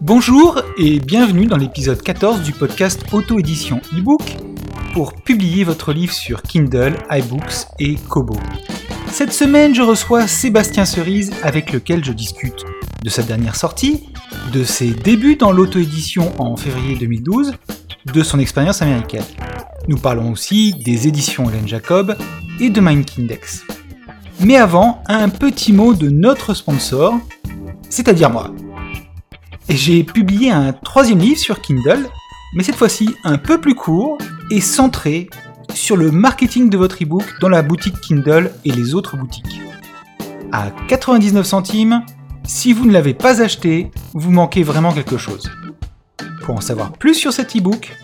Bonjour et bienvenue dans l'épisode 14 du podcast Auto-édition e-book pour publier votre livre sur Kindle, iBooks et Kobo. Cette semaine, je reçois Sébastien Cerise avec lequel je discute de sa dernière sortie, de ses débuts dans l'auto-édition en février 2012, de son expérience américaine. Nous parlons aussi des éditions Hélène Jacob et de Mindkindex. Mais avant, un petit mot de notre sponsor, c'est-à-dire moi. J'ai publié un troisième livre sur Kindle, mais cette fois-ci un peu plus court et centré sur le marketing de votre ebook dans la boutique Kindle et les autres boutiques. À 99 centimes, si vous ne l'avez pas acheté, vous manquez vraiment quelque chose. Pour en savoir plus sur cet ebook,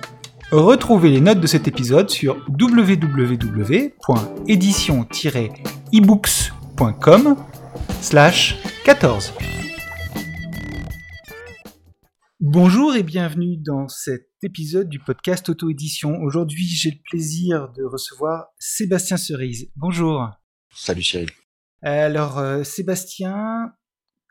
retrouvez les notes de cet épisode sur www.édition-ebooks.com slash 14. Bonjour et bienvenue dans cet épisode du podcast Auto-édition. Aujourd'hui, j'ai le plaisir de recevoir Sébastien Cerise. Bonjour. Salut Cyril. Alors, euh, Sébastien,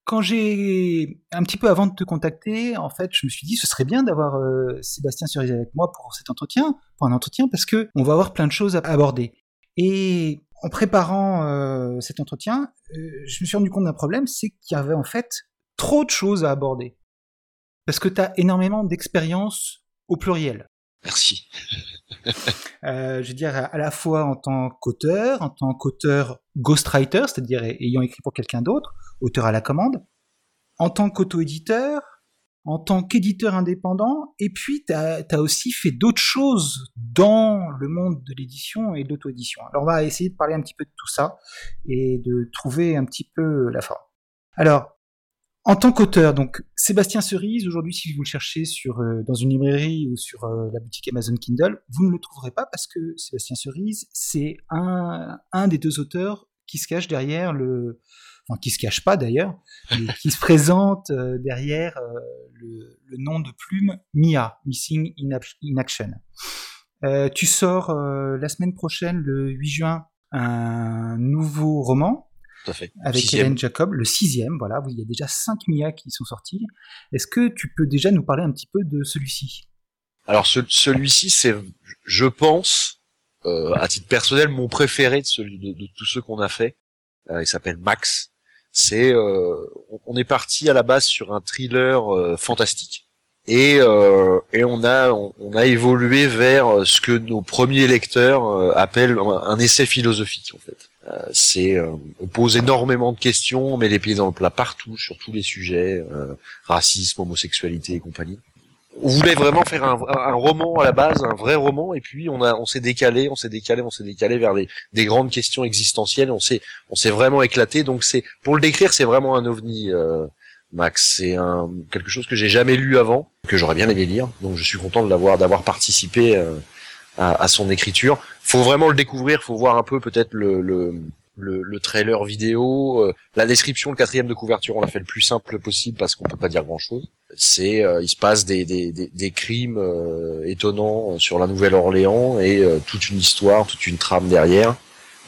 quand j'ai un petit peu avant de te contacter, en fait, je me suis dit ce serait bien d'avoir euh, Sébastien Cerise avec moi pour cet entretien, pour un entretien, parce que on va avoir plein de choses à aborder. Et en préparant euh, cet entretien, je me suis rendu compte d'un problème, c'est qu'il y avait en fait trop de choses à aborder. Parce que tu as énormément d'expérience au pluriel. Merci. euh, je veux dire, à la fois en tant qu'auteur, en tant qu'auteur ghostwriter, c'est-à-dire ayant écrit pour quelqu'un d'autre, auteur à la commande, en tant qu'auto-éditeur, en tant qu'éditeur indépendant, et puis tu as, aussi fait d'autres choses dans le monde de l'édition et de l'auto-édition. Alors on va essayer de parler un petit peu de tout ça et de trouver un petit peu la forme. Alors, en tant qu'auteur, donc Sébastien Cerise, aujourd'hui, si vous le cherchez sur, euh, dans une librairie ou sur euh, la boutique Amazon Kindle, vous ne le trouverez pas parce que Sébastien Cerise, c'est un, un des deux auteurs qui se cache derrière le, enfin qui se cache pas d'ailleurs, mais qui se présente euh, derrière le, le, nom de plume MIA, Missing in Action. tu sors la semaine prochaine, le 8 juin, un nouveau roman tout à fait. Avec Sixième. Hélène Jacob, le sixième, voilà, il y a déjà cinq Mia qui sont sortis. Est-ce que tu peux déjà nous parler un petit peu de celui-ci? Alors ce, celui-ci, c'est, je pense, euh, à titre personnel, mon préféré de, celui, de, de tous ceux qu'on a fait. Euh, il s'appelle Max. C'est, euh, on est parti à la base sur un thriller euh, fantastique. Et, euh, et on a on, a évolué vers ce que nos premiers lecteurs euh, appellent un essai philosophique en fait. Euh, c'est euh, on pose énormément de questions, on met les pieds dans le plat partout sur tous les sujets, euh, racisme, homosexualité et compagnie. On voulait vraiment faire un, un, roman à la base, un vrai roman, et puis on a on s'est décalé, on s'est décalé, on s'est décalé vers des, des grandes questions existentielles. On s'est on s'est vraiment éclaté. Donc c'est pour le décrire, c'est vraiment un ovni. Max, c'est un quelque chose que j'ai jamais lu avant, que j'aurais bien aimé lire. Donc je suis content de l'avoir d'avoir participé à, à, son écriture. Faut vraiment le découvrir, faut voir un peu peut-être le, le, le, le, trailer vidéo, euh, la description, le quatrième de couverture, on l'a fait le plus simple possible parce qu'on peut pas dire grand-chose. C'est, euh, il se passe des, des, des, des crimes euh, étonnants sur la Nouvelle-Orléans et euh, toute une histoire, toute une trame derrière.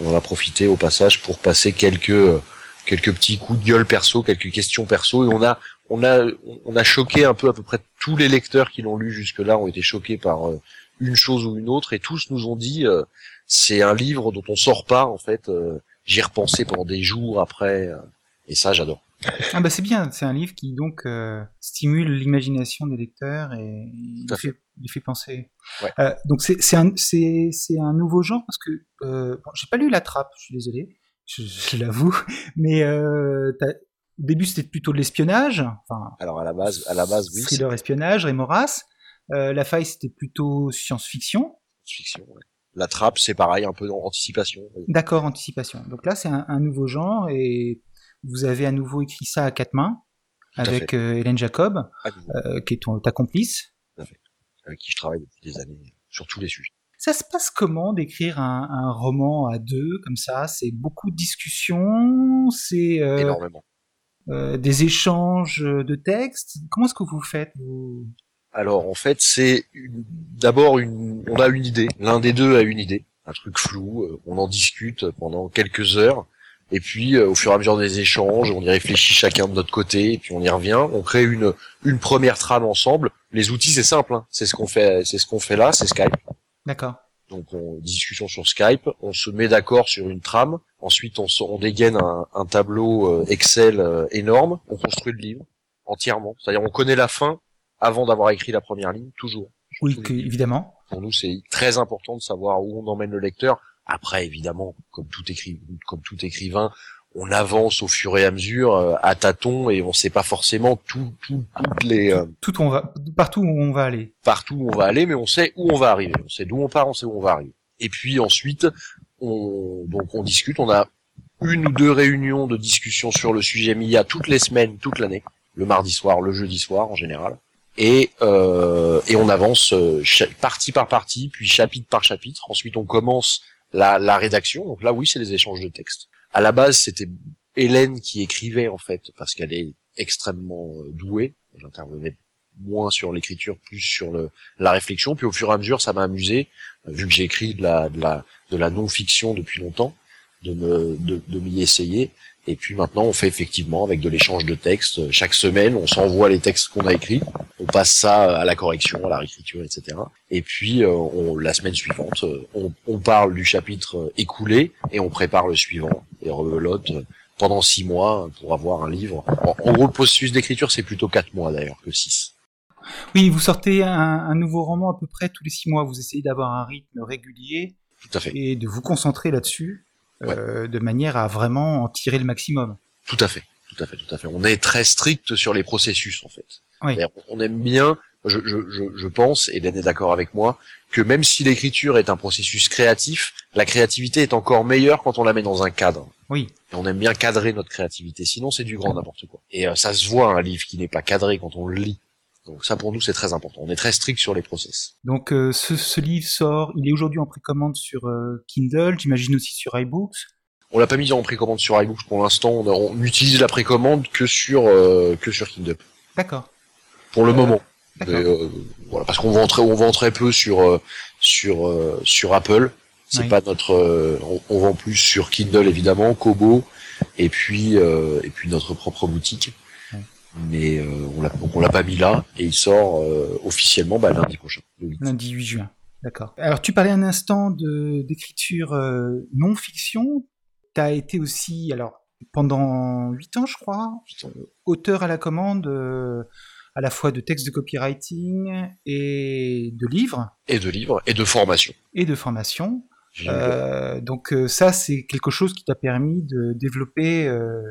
On a profité au passage pour passer quelques quelques petits coups de gueule perso, quelques questions perso, et on a on a on a choqué un peu à peu près tous les lecteurs qui l'ont lu jusque-là ont été choqués par euh, une chose ou une autre, et tous nous ont dit euh, c'est un livre dont on sort pas en fait. Euh, J'y repensé pendant des jours après, euh, et ça j'adore. Ah bah c'est bien, c'est un livre qui donc euh, stimule l'imagination des lecteurs et il fait, il fait penser. Ouais. Euh, donc c'est un, un nouveau genre parce que euh, bon, j'ai pas lu La Trappe, je suis désolé, je, je l'avoue, mais euh, au début c'était plutôt de l'espionnage. Enfin, Alors à la base, à la base oui. Thriller espionnage, Rémoras. Euh, la faille c'était plutôt science-fiction. Science-fiction, ouais. La trappe, c'est pareil, un peu d'anticipation. Oui. D'accord, anticipation. Donc là, c'est un, un, nouveau genre et vous avez à nouveau écrit ça à quatre mains avec euh, Hélène Jacob, euh, qui est ton, ta complice. Tout à fait. Avec qui je travaille depuis des années sur tous les sujets. Ça se passe comment d'écrire un, un, roman à deux comme ça? C'est beaucoup de discussions C'est euh... énormément. euh, des échanges de textes? Comment est-ce que vous faites Alors en fait, c'est d'abord une, on a une idée. L'un des deux a une idée, un truc flou. Euh, on en discute pendant quelques heures. Et puis, euh, au fur et à mesure des échanges, on y réfléchit chacun de notre côté, et puis on y revient. On crée une une première trame ensemble. Les outils, c'est simple. Hein. C'est ce qu'on fait, c'est ce qu'on fait là, c'est Skype. D'accord. Donc, on discussion sur Skype. On se met d'accord sur une trame. Ensuite, on, on dégaine un, un tableau euh, Excel énorme. On construit le livre entièrement. C'est-à-dire, on connaît la fin avant d'avoir écrit la première ligne, toujours. Oui, que, évidemment. Pour nous, c'est très important de savoir où on emmène le lecteur. Après, évidemment, comme tout comme tout écrivain, on avance au fur et à mesure euh, à tâtons et on sait pas forcément tout, tout toutes les euh, tout on va partout où on va aller partout où on va aller mais on sait où on va arriver on sait d'où on part on sait où on va arriver et puis ensuite on donc on discute on a une ou deux réunions de discussion sur le sujet MIA toutes les semaines toute l'année le mardi soir le jeudi soir en général et euh, et on avance euh, partie par partie puis chapitre par chapitre ensuite on commence la, la rédaction donc là oui c'est des échanges de textes à la base, c'était Hélène qui écrivait en fait, parce qu'elle est extrêmement euh, douée. J'intervenais moins sur l'écriture, plus sur le, la réflexion. Puis au fur et à mesure, ça m'a amusé, euh, vu que j'écris de la, de la, de la non-fiction depuis longtemps, de me, de, de m'y essayer. Et puis maintenant, on fait effectivement avec de l'échange de textes. Chaque semaine, on s'envoie les textes qu'on a écrits. On passe ça à la correction, à la réécriture, etc. Et puis, euh, on, la semaine suivante, on, on, parle du chapitre écoulé et on prépare le suivant et rebelote pendant six mois pour avoir un livre. En, gros, le processus d'écriture, c'est plutôt quatre mois d'ailleurs que six. Oui, vous sortez un, un, nouveau roman à peu près tous les six mois. Vous essayez d'avoir un rythme régulier. Tout à fait. Et de vous concentrer là-dessus. Euh, de manière à vraiment en tirer le maximum. Tout à fait, tout à fait, tout à fait. On est très strict sur les processus en fait. On aime bien, je, je, je pense, et Dan est d'accord avec moi, que même si l'écriture est un processus créatif, la créativité est encore meilleure quand on la met dans un cadre. Oui. Et on aime bien cadrer notre créativité, sinon c'est du grand n'importe quoi. Et euh, ça se voit un livre qui n'est pas cadré quand on le lit. Donc ça pour nous c'est très important. On est très strict sur les process. Donc euh, ce, ce, livre sort, il est aujourd'hui en précommande sur euh, Kindle, j'imagine aussi sur iBooks. On l'a pas mis en précommande sur iBooks pour l'instant. On, on, utilise la précommande que sur euh, que sur Kindle. D'accord. Pour le moment. voilà parce qu'on vend très on vend très peu sur sur sur Apple. C'est oui. pas notre on, on, vend plus sur Kindle évidemment, Kobo et puis et puis notre propre boutique mais euh, on l'a pas mis là et il sort euh, officiellement bah, lundi prochain. Lundi 8 juin. D'accord. Alors tu parlais un instant de d'écriture euh, non fiction. Tu as été aussi alors pendant 8 ans je crois auteur à la commande à la fois de textes de copywriting et de livres. Et de livres et de formation. Et de formation. Euh, donc ça, c'est quelque chose qui t'a permis de développer euh,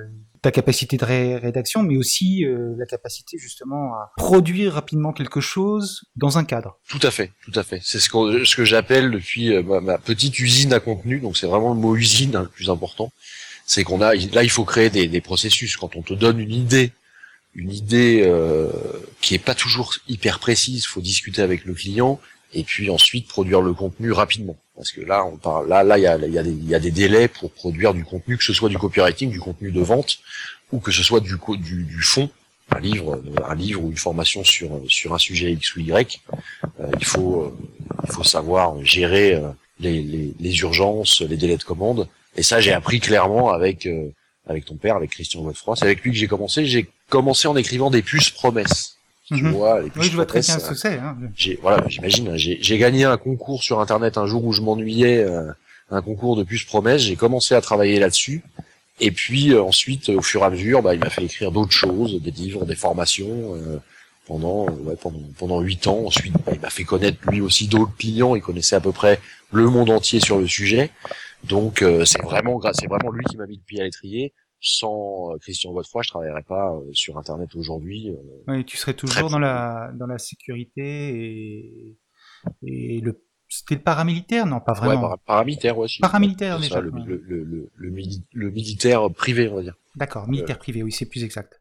ta capacité de ré rédaction, mais aussi euh, la capacité justement à produire rapidement quelque chose dans un cadre. Tout à fait, tout à fait. C'est ce, qu ce que j'appelle depuis euh, ma, petite usine à contenu, donc c'est vraiment le mot usine hein, le plus important. C'est qu'on a là il faut créer des, des, processus. Quand on te donne une idée, une idée euh, qui est pas toujours hyper précise, faut discuter avec le client et puis ensuite produire le contenu rapidement. Parce que là, on parle, là, là, il y a, des délais pour produire du contenu, que ce soit du copywriting, du contenu de vente, ou que ce soit du, du, fond, un livre, un livre ou une formation sur sur un sujet X ou Y. Euh, il faut euh, savoir gérer euh, les, urgences, les délais de commande. Et ça, j'ai appris clairement avec euh, avec ton père, avec Christian Godefroy. C'est avec lui que j'ai commencé. J'ai commencé en écrivant des puces promesses. Tu mmh. vois, oui, je vois très bien ce que c'est. Hein. J'ai, voilà, j'imagine. Hein, j'ai gagné un concours sur Internet un jour où je m'ennuyais, euh, un concours de puces promesses. J'ai commencé à travailler là-dessus. Et puis euh, ensuite, au fur et à mesure, bah, il m'a fait écrire d'autres choses, des livres, des formations euh, pendant ouais, pendant pendant huit ans. Ensuite, bah, il m'a fait connaître lui aussi d'autres clients. Il connaissait à peu près le monde entier sur le sujet. Donc euh, c'est vraiment c'est vraiment lui qui m'a mis le pied à l'étrier sans Christian Godefroy, je travaillerais pas sur Internet aujourd'hui. Oui, tu serais toujours dans la dans la sécurité et et le c'était le paramilitaire, non pas vraiment. Ouais, paramilitaire, ouais. Paramilitaire déjà. Ça, le, le, le, le, militaire privé, on va dire. D'accord, militaire euh... privé, oui, c'est plus exact.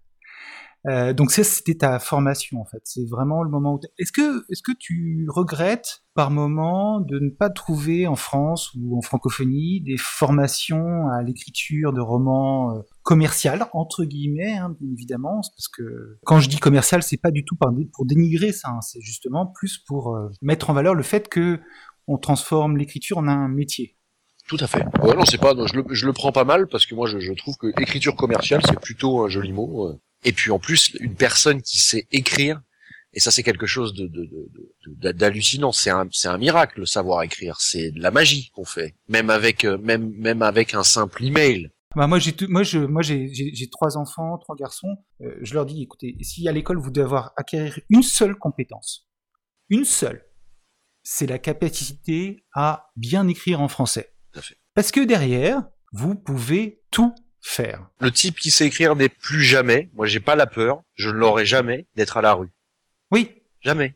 Euh, donc ça, c'était ta formation en fait. C'est vraiment le moment où. Est-ce que, est-ce que tu regrettes par moment de ne pas trouver en France ou en francophonie des formations à l'écriture de romans euh, commercial entre guillemets, hein, évidemment, parce que quand je dis commercial, c'est pas du tout pour dénigrer ça, hein, c'est justement plus pour euh, mettre en valeur le fait que on transforme l'écriture en un métier. Tout à fait. Ouais, non, c'est pas, je, le, je le prends pas mal parce que moi, je, je trouve que écriture commerciale, c'est plutôt un joli mot. Et puis en plus, une personne qui sait écrire, et ça, c'est quelque chose de, de, de- de- d'hallucinant. C'est un, c'est un miracle, le savoir écrire. C'est de la magie qu'on fait, même avec, euh, même, même avec un simple email. Bah, moi, j'ai, moi, je, moi, j'ai, trois enfants, trois garçons. Euh, je leur dis, écoutez, si à l'école vous devez avoir acquérir une seule compétence, une seule, c'est la capacité à bien écrire en français. Tout à fait. Parce que derrière, vous pouvez tout faire. Le type qui sait écrire n'est plus jamais. Moi, j'ai pas la peur. Je ne l'aurai jamais d'être à la rue. Oui, Jamais.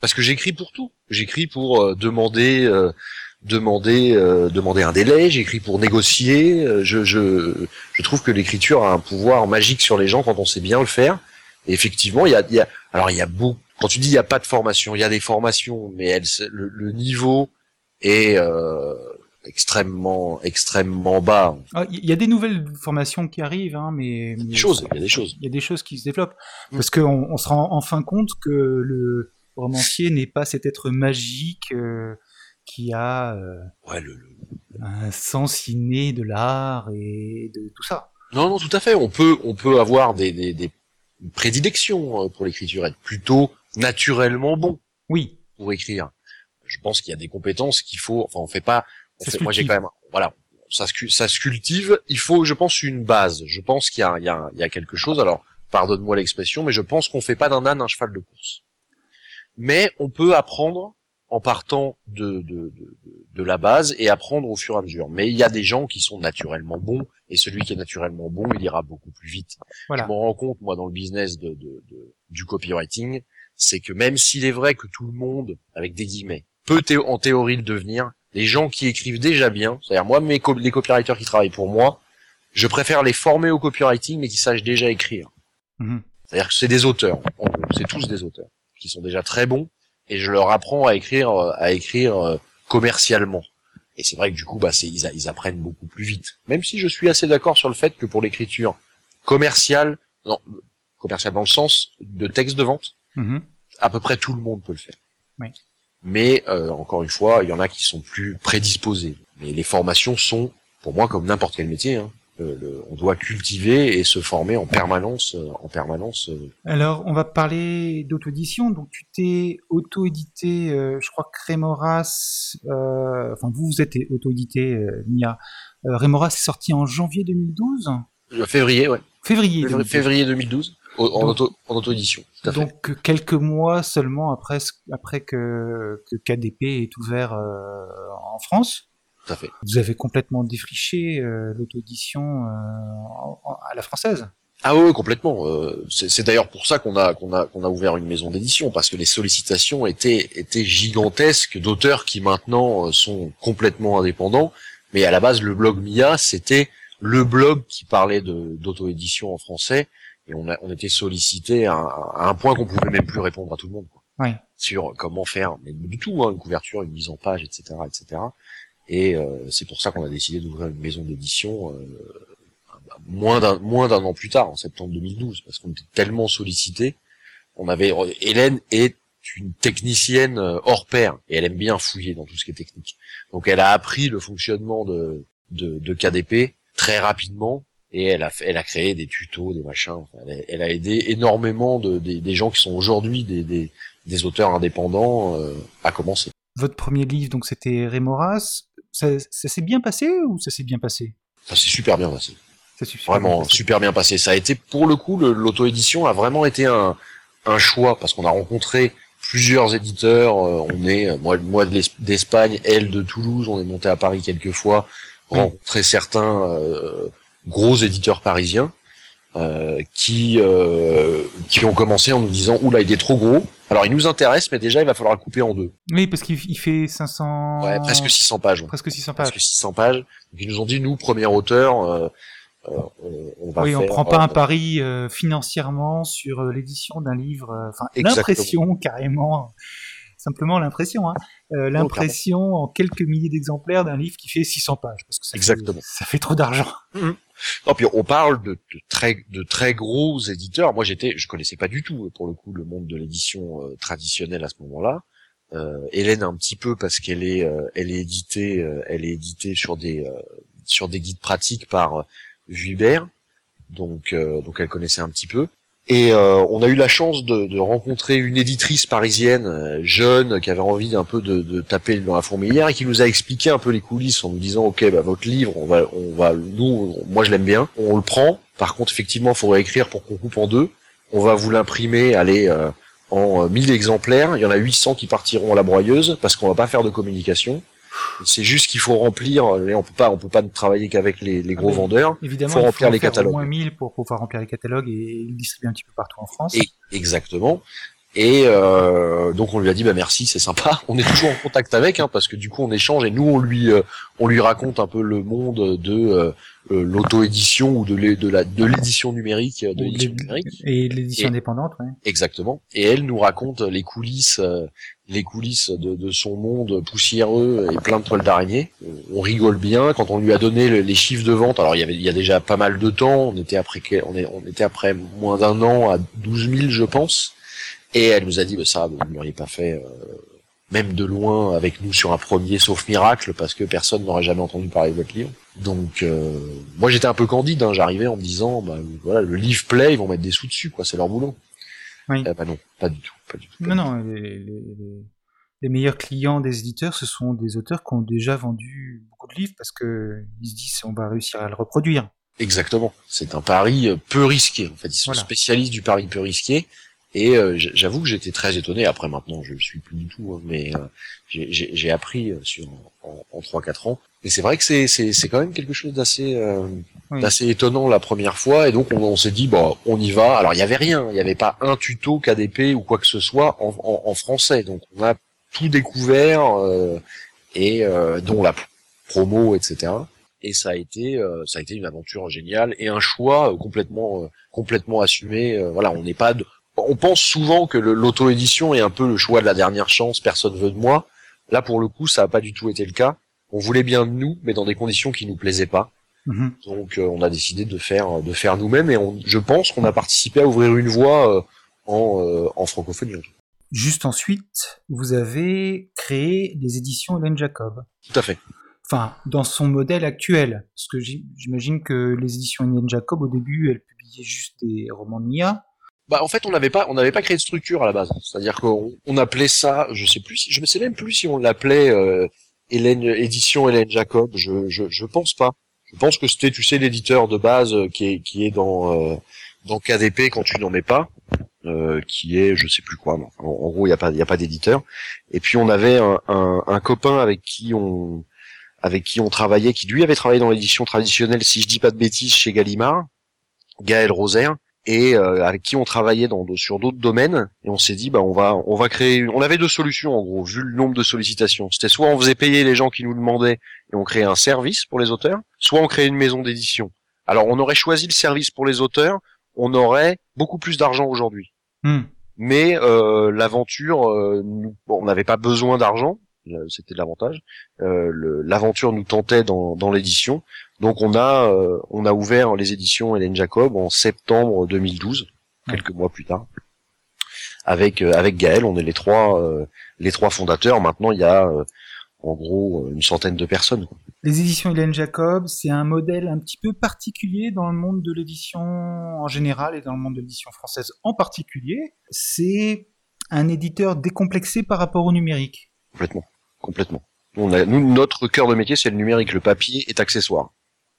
Parce que j'écris pour tout. J'écris pour euh, demander, euh, demander, euh, demander un délai. J'écris pour négocier. euh, je, je, je trouve que l'écriture a un pouvoir magique sur les gens quand on sait bien le faire. Et effectivement, il y a, y a, alors il y a beaucoup. Quand tu dis il y a pas de formation, il y a des formations, mais elles, le, le niveau est euh, extrêmement, extrêmement bas. Ah, il y a des nouvelles formations qui arrivent, hein, mais, mais Des choses, il y a des choses. il y a des choses qui se développent. Mm. Parce qu'on on se rend enfin compte que le romancier n'est pas cet être magique euh, qui a euh, Ouais, le, le- un sens inné de l'art et de tout ça. Non, non, tout à fait. On peut, on peut avoir des, des, des prédilections euh, pour l'écriture, être plutôt naturellement bon Oui, pour écrire. Je pense qu'il y a des compétences qu'il faut. Enfin, on fait pas. Ça fait- moi, j'ai quand même. Voilà, ça se, cu- ça se cultive. Il faut, je pense, une base. Je pense qu'il y a, il y, a, il y a quelque chose. Alors, pardonne-moi l'expression, mais je pense qu'on fait pas d'un âne un cheval de course. Mais on peut apprendre en partant de, de, de, de- la base et apprendre au fur et à mesure. Mais il y a des gens qui sont naturellement bons, et celui qui est naturellement bon, il ira beaucoup plus vite. voilà. Je m'en rends compte, moi, dans le business de, de, de- du copywriting, c'est que même s'il est vrai que tout le monde, avec des guillemets, peut thé- en théorie le devenir, les gens qui écrivent déjà bien, c'est-à-dire moi, mes co- les copywriters qui travaillent pour moi, je préfère les former au copywriting, mais qui sachent déjà écrire. Mhm. C'est-à-dire que c'est des auteurs, en gros. c'est tous des auteurs, qui sont déjà très bons, et je leur apprends à écrire, euh, à écrire euh, commercialement. Et c'est vrai que du coup, bah, ils, a- ils apprennent beaucoup plus vite. Même si je suis assez d'accord sur le fait que pour l'écriture commerciale, non, commerciale dans le sens de texte de vente, Mhm. à peu près tout le monde peut le faire. Oui. Mais euh, encore une fois, il y en a qui sont plus prédisposés. Mais les formations sont, pour moi, comme n'importe quel métier, hein, le- on doit cultiver et se former en permanence, euh, en permanence. euh, Alors, on va parler d'auto-édition. Donc, tu t'es auto-édité, euh, je crois que Rémoras, euh, enfin, vous, vous êtes auto-édité, euh, Mia. Euh, Rémoras est sorti en janvier 2012 euh, février, ouais. Février. Février, 2012. février 2012, au- en, auto, en. Tout à fait. Donc, euh, quelques mois seulement après, après que, que KDP est ouvert euh, en France. Tout à fait. Vous avez complètement défriché euh, l'auto-édition euh, à la française. Ah oui, complètement. Euh, c'est d'ailleurs pour ça qu'on a qu'on a qu'on a ouvert une maison d'édition parce que les sollicitations étaient étaient gigantesques d'auteurs qui maintenant sont complètement indépendants. Mais à la base, le blog Mia, c'était le blog qui parlait d'auto-édition en français et on a on était sollicité à, un- à un point qu'on pouvait même plus répondre à tout le monde. Quoi. Ouais. Sur comment faire, mais du tout, hein, une couverture, une mise en page, etc., etc. Et euh, c'est pour ça qu'on a décidé d'ouvrir une maison d'édition euh, moins d'un moins d'un an plus tard, en septembre 2012, parce qu'on était tellement sollicité. On avait Hélène est une technicienne euh, hors pair et elle aime bien fouiller dans tout ce qui est technique. Donc elle a appris le fonctionnement de de, de KDP très rapidement et elle a elle a créé des tutos, des machins. Enfin, elle, a, elle a aidé énormément de des, des gens qui sont aujourd'hui des, des des auteurs indépendants euh, à commencer. Votre premier livre, donc, c'était Rémoras. Ça, ça s'est bien passé ou ça s'est bien passé? Ça s'est super bien passé. Ça bien Vraiment passé. super bien passé. Ça a été pour le coup l'auto-édition a vraiment été un, un choix parce qu'on a rencontré plusieurs éditeurs. euh, on est euh, moi moi d'Espagne, elle de Toulouse. On est monté à Paris quelques fois, rencontré certains euh, gros éditeurs parisiens euh, qui euh, qui ont commencé en nous disant oula il est trop gros. Alors il nous intéresse mais déjà il va falloir le couper en deux. Oui, parce qu'il il fait 500... Ouais, presque 600 pages. Presque 600 pages. Presque 600 pages. Donc ils nous ont dit nous premier auteur. euh, euh, on, on va Oui, on faire, prend pas euh, un pari euh, financièrement sur l'édition d'un livre. Enfin, l'impression carrément. Simplement l'impression. Hein. Euh, l'impression en quelques milliers d'exemplaires d'un livre qui fait 600 pages. Parce que ça Exactement. Fait, ça fait trop d'argent. Mmh. puis on parle de, de, très de très gros éditeurs. Moi, j'étais, je connaissais pas du tout pour le coup le monde de l'édition euh, traditionnelle à ce moment-là. Euh, Hélène un petit peu parce qu'elle est, euh, elle est éditée, euh, elle est éditée sur des sur des guides pratiques par Vuibert, donc donc elle connaissait un petit peu. Et euh, on a eu la chance de, rencontrer une éditrice parisienne euh, jeune qui avait envie un peu de, de, taper dans la fourmilière et qui nous a expliqué un peu les coulisses en nous disant ok bah votre livre on va on va nous moi je l'aime bien. On le prend. Par contre effectivement il faudrait écrire pour qu'on coupe en deux. On va vous l'imprimer allez euh, en 1000 exemplaires. Il y en a 800 qui partiront à la broyeuse parce qu'on va pas faire de communication c'est juste qu'il faut remplir. On peut pas, on peut pas travailler qu'avec les, les, gros ah vendeurs. Évidemment, il faut remplir il faut les catalogues. Au moins 1000 pour pouvoir remplir les catalogues et les distribuer un petit peu partout en France. Et, exactement. Et euh, donc on lui a dit bah merci, c'est sympa. On est toujours en contact avec, hein, parce que du coup on échange et nous on lui euh, on lui raconte un peu le monde de euh, euh l'auto-édition ou de l'édition numérique, de l'édition numérique et l'édition indépendante. Ouais. Exactement. Et elle nous raconte les coulisses, les coulisses de, son monde poussiéreux et plein de toiles d'araignée. On rigole bien quand on lui a donné les chiffres de vente. Alors il y avait il y a déjà pas mal de temps. On était après est, on était après moins d'un an à 12 000 je pense. Et elle nous a dit, bah, ça, vous ne l'auriez pas fait, euh, même de loin, avec nous sur un premier, sauf miracle, parce que personne n'aurait jamais entendu parler de votre livre. Donc, euh, moi, j'étais un peu candide. Hein, J'arrivais en me disant, bah, voilà, le livre plaît, ils vont mettre des sous dessus, quoi. C'est leur boulot. Oui. Eh bah non, pas du tout, pas du tout. non, non, les, les, les, meilleurs clients des éditeurs, ce sont des auteurs qui ont déjà vendu beaucoup de livres parce que ils se disent, on va réussir à le reproduire. Exactement. C'est un pari euh, peu risqué. En fait, ils sont spécialistes du pari peu risqué. Et euh, j'avoue que j'étais très étonné. Après, maintenant, je ne suis plus du tout, hein, mais euh, j'ai appris euh, sur en, en 3-4 ans. Et c'est vrai que c'est c'est quand même quelque chose d'assez d'assez étonnant la première fois. Et donc, on, on s'est dit, bon, on y va. Alors, il y avait rien. Il n'y avait pas un tuto KDP ou quoi que ce soit en, en, en français. Donc, on a tout découvert et dont la promo, etc. Et ça a été ça a été une aventure géniale et un choix complètement complètement assumé. voilà, on n'est pas de, on pense souvent que l'auto-édition est un peu le choix de la dernière chance, personne veut de moi. Là, pour le coup, ça n'a pas du tout été le cas. On voulait bien de nous, mais dans des conditions qui nous plaisaient pas. Mhm. Donc, euh, on a décidé de faire, de faire nous-mêmes, et je pense qu'on a participé à ouvrir une voie euh, en, euh, en francophonie. Juste ensuite, vous avez créé les éditions Hélène Jacob. Tout à fait. Enfin, dans son modèle actuel, parce que j'imagine que les éditions Hélène Jacob, au début, elles publiaient juste des romans de Mia, bah en fait on n'avait pas on n'avait pas créé de structure à la base. C'est-à-dire qu'on on appelait ça, je sais plus, je ne sais même plus si on l'appelait euh, Hélène édition Hélène Jacob. Je, je je pense pas. Je pense que c'était tu sais l'éditeur de base euh, qui est qui est dans euh, dans KDP quand tu n'en mets pas, euh, qui est je sais plus quoi. en, gros il y a pas il y a pas d'éditeur. Et puis on avait un, un, copain avec qui on avec qui on travaillait, qui lui avait travaillé dans l'édition traditionnelle, si je dis pas de bêtises, chez Gallimard, Gaël Rosaire, et euh, avec qui on travaillait dans, sur d'autres domaines. Et on s'est dit bah on va on va créer on avait deux solutions en gros vu le nombre de sollicitations. C'était soit on faisait payer les gens qui nous demandaient et on créait un service pour les auteurs soit on créait une maison d'édition. Alors on aurait choisi le service pour les auteurs on aurait beaucoup plus d'argent aujourd'hui. Hmm. mais euh, l'aventure euh, on n'avait pas besoin d'argent c'était l'avantage. Euh, L'aventure nous tentait dans, dans l'édition, donc on a euh, on a ouvert les éditions Hélène Jacob en septembre 2012, quelques mois plus tard. Avec euh, avec Gaël, on est les trois euh, les trois fondateurs. Maintenant, il y a en gros une centaine de personnes. Les éditions Hélène Jacob, c'est un modèle un petit peu particulier dans le monde de l'édition en général et dans le monde de l'édition française en particulier. C'est un éditeur décomplexé par rapport au numérique. Complètement, complètement. On a, nous, notre cœur de métier, c'est le numérique. Le papier est accessoire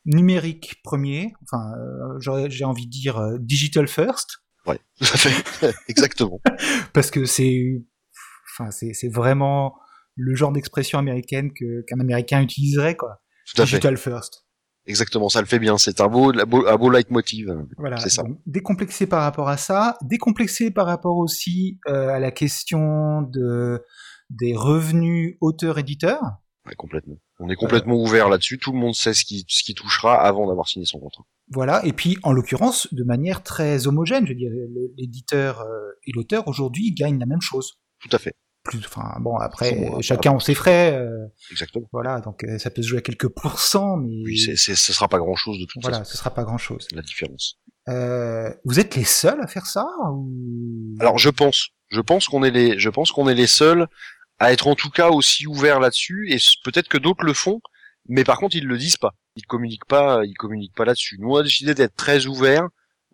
numérique premier, enfin euh, j'ai envie de dire euh, digital first. Ouais, tout à fait, exactement. Parce que c'est, enfin c'est vraiment le genre d'expression américaine que qu'un Américain utiliserait quoi. Tout à digital first. Exactement, ça le fait bien. C'est un beau, un beau, un beau leitmotiv. Voilà. C'est ça. décomplexé par rapport à ça, décomplexé par rapport aussi euh, à la question de des revenus auteurs-éditeurs. Ouais, complètement. On est complètement ouvert là-dessus. Tout le monde sait ce qui, ce qui touchera avant d'avoir signé son contrat. Voilà. Et puis, en l'occurrence, de manière très homogène. Je veux dire, l'éditeur euh, et l'auteur aujourd'hui gagnent la même chose. Tout à fait. plus, enfin bon après Bon, après, chacun ont ses frais, euh, Exactement. voilà donc euh, ça peut se jouer à quelques pourcents, mais Oui, c'est, c'est, ce sera pas grand chose de toute voilà, façon. ce sera pas grand chose. La différence. Euh, vous êtes les seuls à faire ça ou... Alors je pense, je pense qu'on est les, je pense qu'on est les seuls à être en tout cas aussi ouverts là-dessus et peut-être que d'autres le font, mais par contre ils le disent pas, ils communiquent pas, ils communiquent pas là-dessus. Nous on a décidé d'être très ouverts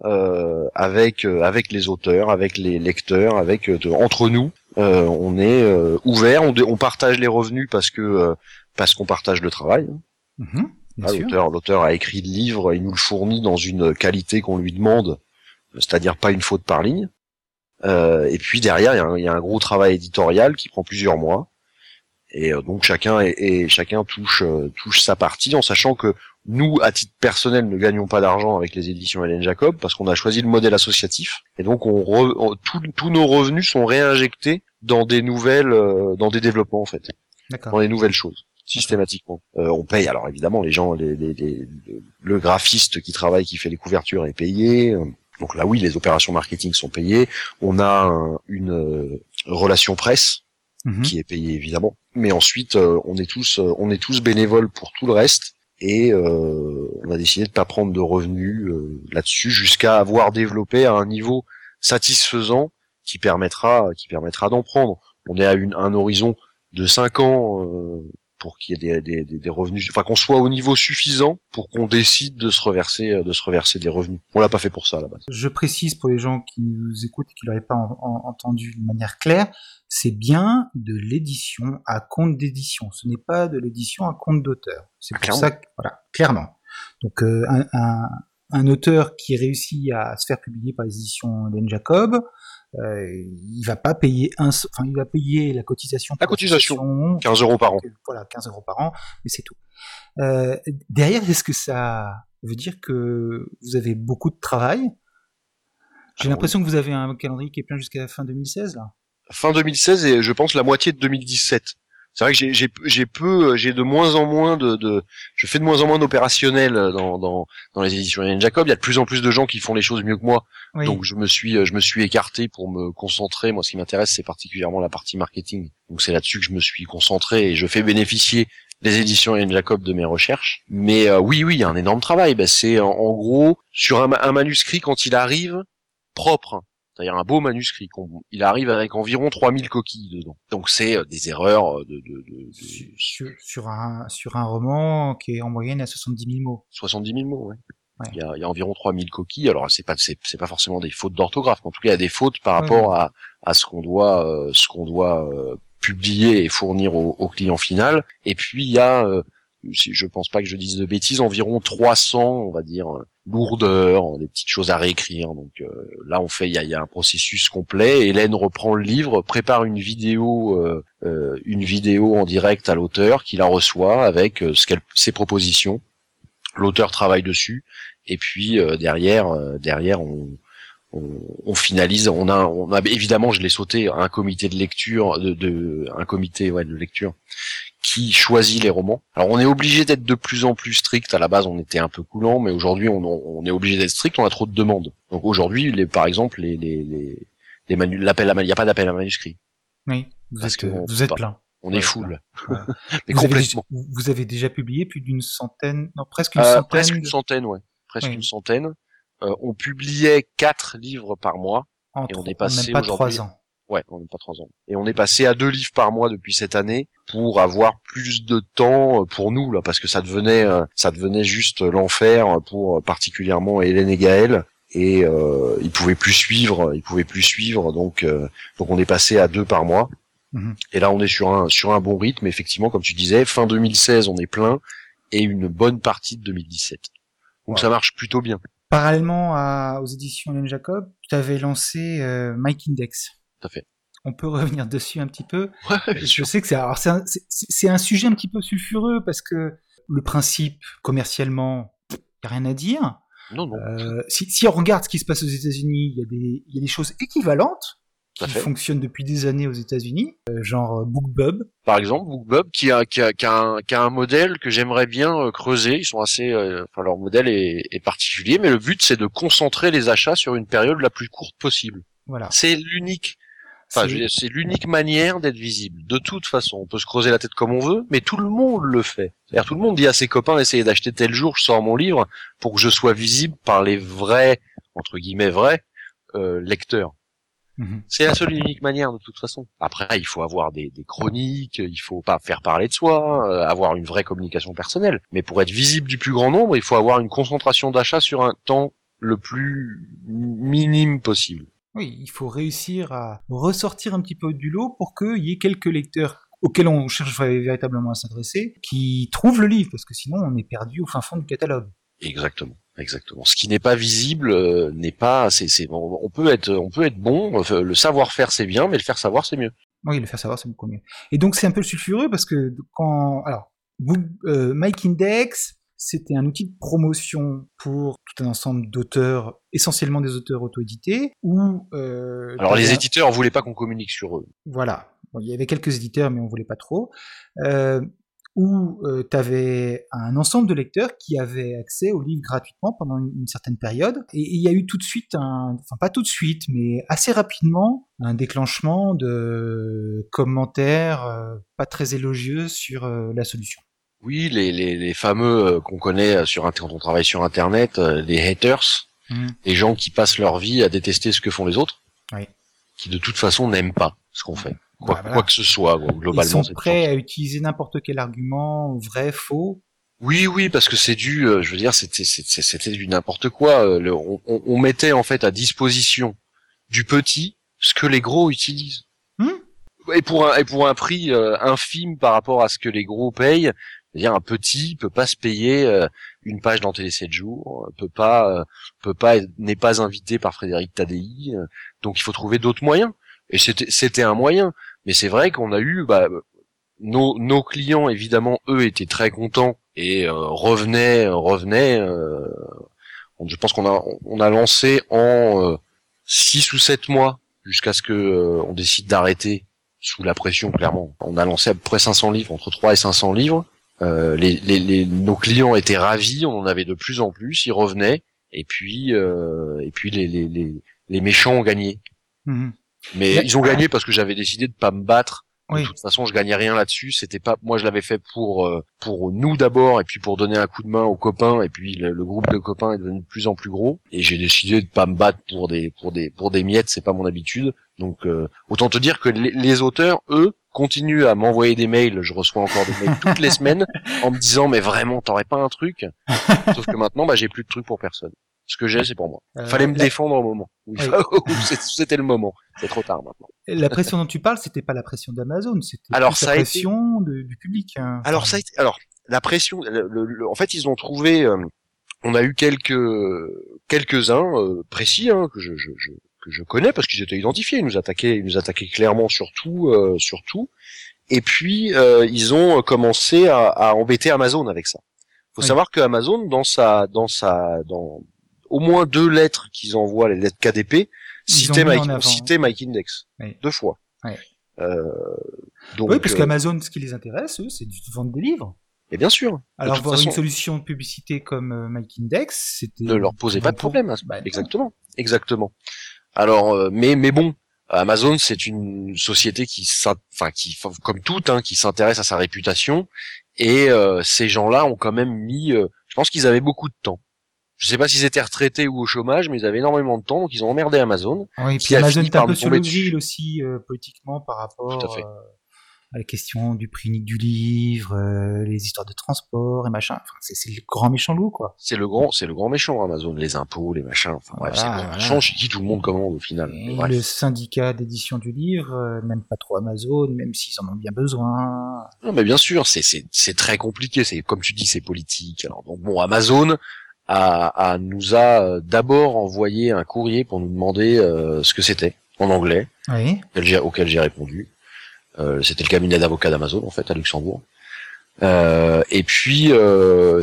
euh, avec euh, avec les auteurs, avec les lecteurs, avec euh, de- entre nous, Euh, on est euh, ouverts, on, on partage les revenus parce que euh, parce qu'on partage le travail. hein. Mhm, bien Ah, l'auteur, l'auteur a écrit le livre, il nous le fournit dans une qualité qu'on lui demande, c'est-à-dire pas une faute par ligne. Euh, et puis derrière, il y, a un, il y a un gros travail éditorial qui prend plusieurs mois. Et euh, donc chacun est- et chacun touche euh, touche sa partie, en sachant que nous, à titre personnel, ne gagnons pas d'argent avec les éditions Hélène Jacob parce qu'on a choisi le modèle associatif. Et donc on re- on- tous- tous nos revenus sont réinjectés dans des nouvelles, euh, dans des développements en fait dans les nouvelles choses systématiquement. Euh, on paye alors évidemment les gens, les, les- les- le, le graphiste qui travaille, qui fait les couvertures est payé. Donc là oui, les opérations marketing sont payées. On a un- une euh, relation presse Mhm. qui est payée évidemment. Mais ensuite euh, on est tous euh, on est tous bénévoles pour tout le reste. Et euh, on a décidé de pas prendre de revenus euh, là-dessus jusqu'à avoir développé à un niveau satisfaisant qui permettra qui permettra d'en prendre. On est à une, un horizon de 5 ans euh, pour qu'il y ait des, des, des, revenus, enfin qu'on soit au niveau suffisant pour qu'on décide de se reverser de se reverser des revenus. On l'a pas fait pour ça à la base. Je précise pour les gens qui nous écoutent et qui l'auraient pas en- en- entendu de manière claire, c'est bien de l'édition à compte d'édition. Ce n'est pas de l'édition à compte d'auteur. C'est Ah, pour clairement. ça que, voilà, clairement. Donc, euh, un, un, un auteur qui réussit à se faire publier par les éditions Hélène Jacob, euh, il va pas payer un, enfin, il va payer la cotisation. La cotisation. l'association, 15 euros par an. voilà, 15 euros par an, mais c'est tout. Euh, derrière, est-ce que ça veut dire que vous avez beaucoup de travail? J'ai Ah, l'impression que vous avez un calendrier qui est plein jusqu'à la fin 2016, là. Fin 2016 et je pense la moitié de 2017. C'est vrai que j'ai- j'ai j'ai peu, j'ai de moins en moins de, de je fais de moins en moins d'opérationnel dans, dans dans les éditions Hélène Jacob. Il y a de plus en plus de gens qui font les choses mieux que moi. Oui. Donc je me suis je me suis écarté pour me concentrer. Moi, ce qui m'intéresse, c'est particulièrement la partie marketing. Donc c'est là-dessus que je me suis concentré et je fais bénéficier les éditions Hélène Jacob de mes recherches. Mais euh, oui, oui, il y a un énorme travail. Ben, c'est en, en gros sur un manuscrit quand il arrive propre. C'est-à-dire un beau manuscrit. Il arrive avec environ 3000 coquilles dedans. Donc c'est euh, des erreurs de, de, de, de sur, sur- un, sur un roman qui est en moyenne à 70 000 mots. 70 000 mots. Ouais. Ouais. Il, y a, il y a environ 3000 coquilles. Alors c'est pas c'est, pas forcément des fautes d'orthographe, en tout cas il y a des fautes par Ouais, rapport à, à ce qu'on doit euh, ce qu'on doit euh, publier et fournir au, au client final. Et puis il y a euh, si je pense pas que je dise de bêtises, environ 300, on va dire, lourdeurs, des petites choses à réécrire. Donc euh, là, on fait, il y a, y a un processus complet. Hélène reprend le livre, prépare une vidéo, euh, euh, une vidéo en direct à l'auteur, qui la reçoit avec euh, ses propositions. L'auteur travaille dessus, et puis euh, derrière, derrière, on, on, on finalise. On a, on a évidemment, je l'ai sauté, un comité de lecture, de, de un comité, ouais, de lecture qui choisit les romans. Alors on est obligé d'être de plus en plus strict. À la base, on était un peu coulant, mais aujourd'hui, on, on est obligé d'être strict. On a trop de demandes. Donc aujourd'hui, les, par exemple, les, les, les, les manu- l'appel à, il n'y a pas d'appel à manuscrit. Oui, vous Parce êtes, que vous êtes pas. plein. On est full, Ouais. mais vous, avez, complètement. déjà- vous avez déjà publié plus d'une centaine, non, presque une Euh, centaine. presque une centaine, ouais. Presque Oui. une centaine. Euh, on publiait quatre livres par mois. en et on est passé même pas aujourd'hui- trois ans. Ouais, on n'est pas trois ans. Et on est passé à deux livres par mois depuis cette année pour avoir plus de temps euh, pour nous là, parce que ça devenait, euh, ça devenait juste l'enfer pour euh, particulièrement Hélène et Gaël. Et euh, ils pouvaient plus suivre, ils pouvaient plus suivre, donc euh, donc on est passé à deux par mois. Mhm. Et là on est sur un sur un bon rythme, effectivement, comme tu disais, fin 2016 on est plein et une bonne partie de 2017. Donc Ouais. ça marche plutôt bien. Parallèlement à, aux éditions Hélène Jacob, tu avais lancé euh, Mike Index. Tout à fait. On peut revenir dessus un petit peu. Ouais, Je sais que c'est un, sujet un petit peu sulfureux parce que le principe commercialement, y a rien à dire. Non, non. Euh, si, si on regarde ce qui se passe aux États-Unis, il y a des il y a des choses équivalentes qui fonctionnent depuis des années aux États-Unis, euh, genre euh, BookBub. par exemple, BookBub, qui a, qui a, qui a, un, qui a un modèle que j'aimerais bien euh, creuser. Ils sont assez, enfin leur modèle est, est particulier, mais le but c'est de concentrer les achats sur une période la plus courte possible. Voilà. C'est l'unique, Enfin, c'est l'unique manière d'être visible. De toute façon, on peut se creuser la tête comme on veut, mais tout le monde le fait. C'est-à-dire tout le monde dit à ses copains essayez d'acheter tel jour, je sors mon livre pour que je sois visible par les vrais entre guillemets vrais euh, lecteurs. Mhm. C'est la seule et unique manière de toute façon. Après, il faut avoir des, des chroniques, il faut pas faire parler de soi, euh, avoir une vraie communication personnelle. Mais pour être visible du plus grand nombre, il faut avoir une concentration d'achat sur un temps le plus minime possible. Oui, il faut réussir à ressortir un petit peu du lot pour qu'il y ait quelques lecteurs auxquels on cherche véritablement à s'adresser, qui trouvent le livre, parce que sinon on est perdu au fin fond du catalogue. Exactement, exactement. Ce qui n'est pas visible euh, n'est pas. C'est, c'est, on peut être, on peut être bon. le savoir-faire c'est bien, mais le faire savoir c'est mieux. Oui, le faire savoir c'est beaucoup mieux. Et donc c'est un peu sulfureux parce que quand, alors, euh, Mike Index, c'était un outil de promotion pour tout un ensemble d'auteurs, essentiellement des auteurs auto-édités, ou... Euh, Alors les éditeurs voulaient pas qu'on communique sur eux. Voilà. il y avait quelques éditeurs, mais on voulait pas trop. Euh, où euh, tu avais un ensemble de lecteurs qui avaient accès au livre gratuitement pendant une, certaine période. Et il y a eu tout de suite, un, enfin pas tout de suite, mais assez rapidement, un déclenchement de commentaires euh, pas très élogieux sur euh, la solution. Oui, les, les, les fameux qu'on connaît sur quand on travaille sur Internet, les haters, mmh. les gens qui passent leur vie à détester ce que font les autres, oui. qui de toute façon n'aiment pas ce qu'on fait. Quoi, bah, quoi, que ce soit, globalement. Ils sont prêts à utiliser n'importe quel argument, vrai, faux. Oui, oui, parce que c'est du, euh, je veux dire, c'était, c'était du n'importe quoi. Euh, on, on, mettait en fait à disposition du petit ce que les gros utilisent. Hmm et pour un, et pour un prix euh, infime par rapport à ce que les gros payent. C'est-à-dire un petit peut pas se payer une page dans Télé 7 jours, peut pas, peut pas, n'est pas invité par Frédéric Tadei, donc il faut trouver d'autres moyens. Et c'était, un moyen. Mais c'est vrai qu'on a eu bah, nos, clients évidemment eux étaient très contents et euh, revenaient revenaient. Euh, je pense qu'on a lancé en 6 euh, ou 7 mois jusqu'à ce que on décide d'arrêter sous la pression clairement. On a lancé à peu près 500 livres entre 3 et 500 livres. Les, les, les, nos clients étaient ravis, on en avait de plus en plus, ils revenaient et puis et puis les, les, les, méchants ont gagné. Mmh. Mais ils ont gagné parce que j'avais décidé de pas me battre. De toute façon, je gagnais rien là-dessus. C'était pas, moi, je l'avais fait pour euh, pour nous d'abord, et puis pour donner un coup de main aux copains, et puis le, groupe de copains est devenu de plus en plus gros. Et j'ai décidé de pas me battre pour des pour des pour des miettes. C'est pas mon habitude. Donc, euh, autant te dire que les, auteurs, eux, continuent à m'envoyer des mails. Je reçois encore des mails toutes les semaines en me disant, mais vraiment, t'aurais pas un truc? Sauf que maintenant, bah, j'ai plus de trucs pour personne. Ce que j'ai, c'est pour moi. Euh, Fallait me défendre au moment. c'était le moment. C'est trop tard maintenant. La pression dont tu parles, c'était pas la pression d'Amazon, c'était la pression du public. Hein. Alors ça, a été... alors la pression. en fait, ils ont trouvé. Euh, on a eu quelques quelques uns euh, précis hein, que je, je, je, que je connais parce qu'ils étaient identifiés. Ils nous attaquaient, ils nous attaquaient clairement sur tout, sur tout. Et puis ils ont commencé à, à embêter Amazon avec ça. Faut savoir que Amazon, dans sa, dans sa, dans au moins deux lettres qu'ils envoient, les lettres KDP, citaient Mike, Mike Index. Deux fois. Euh, donc, oui, parce euh, qu'Amazon, ce qui les intéresse, eux, c'est de vendre des livres. Et bien sûr. Alors, voir une solution de publicité comme euh, Mike Index, c'était. Ne leur posait pas de problème. Hein. Bah, exactement. Exactement. Alors, euh, mais, mais bon, Amazon, c'est une société qui, enfin, qui, comme toute, hein, qui s'intéresse à sa réputation. Et ces gens-là ont quand même mis, je pense qu'ils avaient beaucoup de temps je sais pas s'ils étaient retraités ou au chômage, mais ils avaient énormément de temps, donc ils ont emmerdé Amazon. Oui, puis Amazon est un peu sur le aussi euh, politiquement par rapport euh, à, la question du prix unique du livre, euh, les histoires de transport et machin. Enfin, c'est le grand méchant loup, quoi. C'est le grand, c'est le grand méchant Amazon, les impôts, les machins. Enfin bref, c'est le méchant. Je dis tout le monde commande au final. Et le syndicat d'édition du livre, même pas trop Amazon, même s'ils en ont bien besoin. Non, mais bien sûr, c'est c'est très compliqué. C'est comme tu dis, c'est politique. Alors donc bon, Amazon a, nous a euh, d'abord envoyé un courrier pour nous demander euh, ce que c'était en anglais, oui. auquel j'ai répondu. Euh, c'était le cabinet d'avocats d'Amazon en fait à Luxembourg. et puis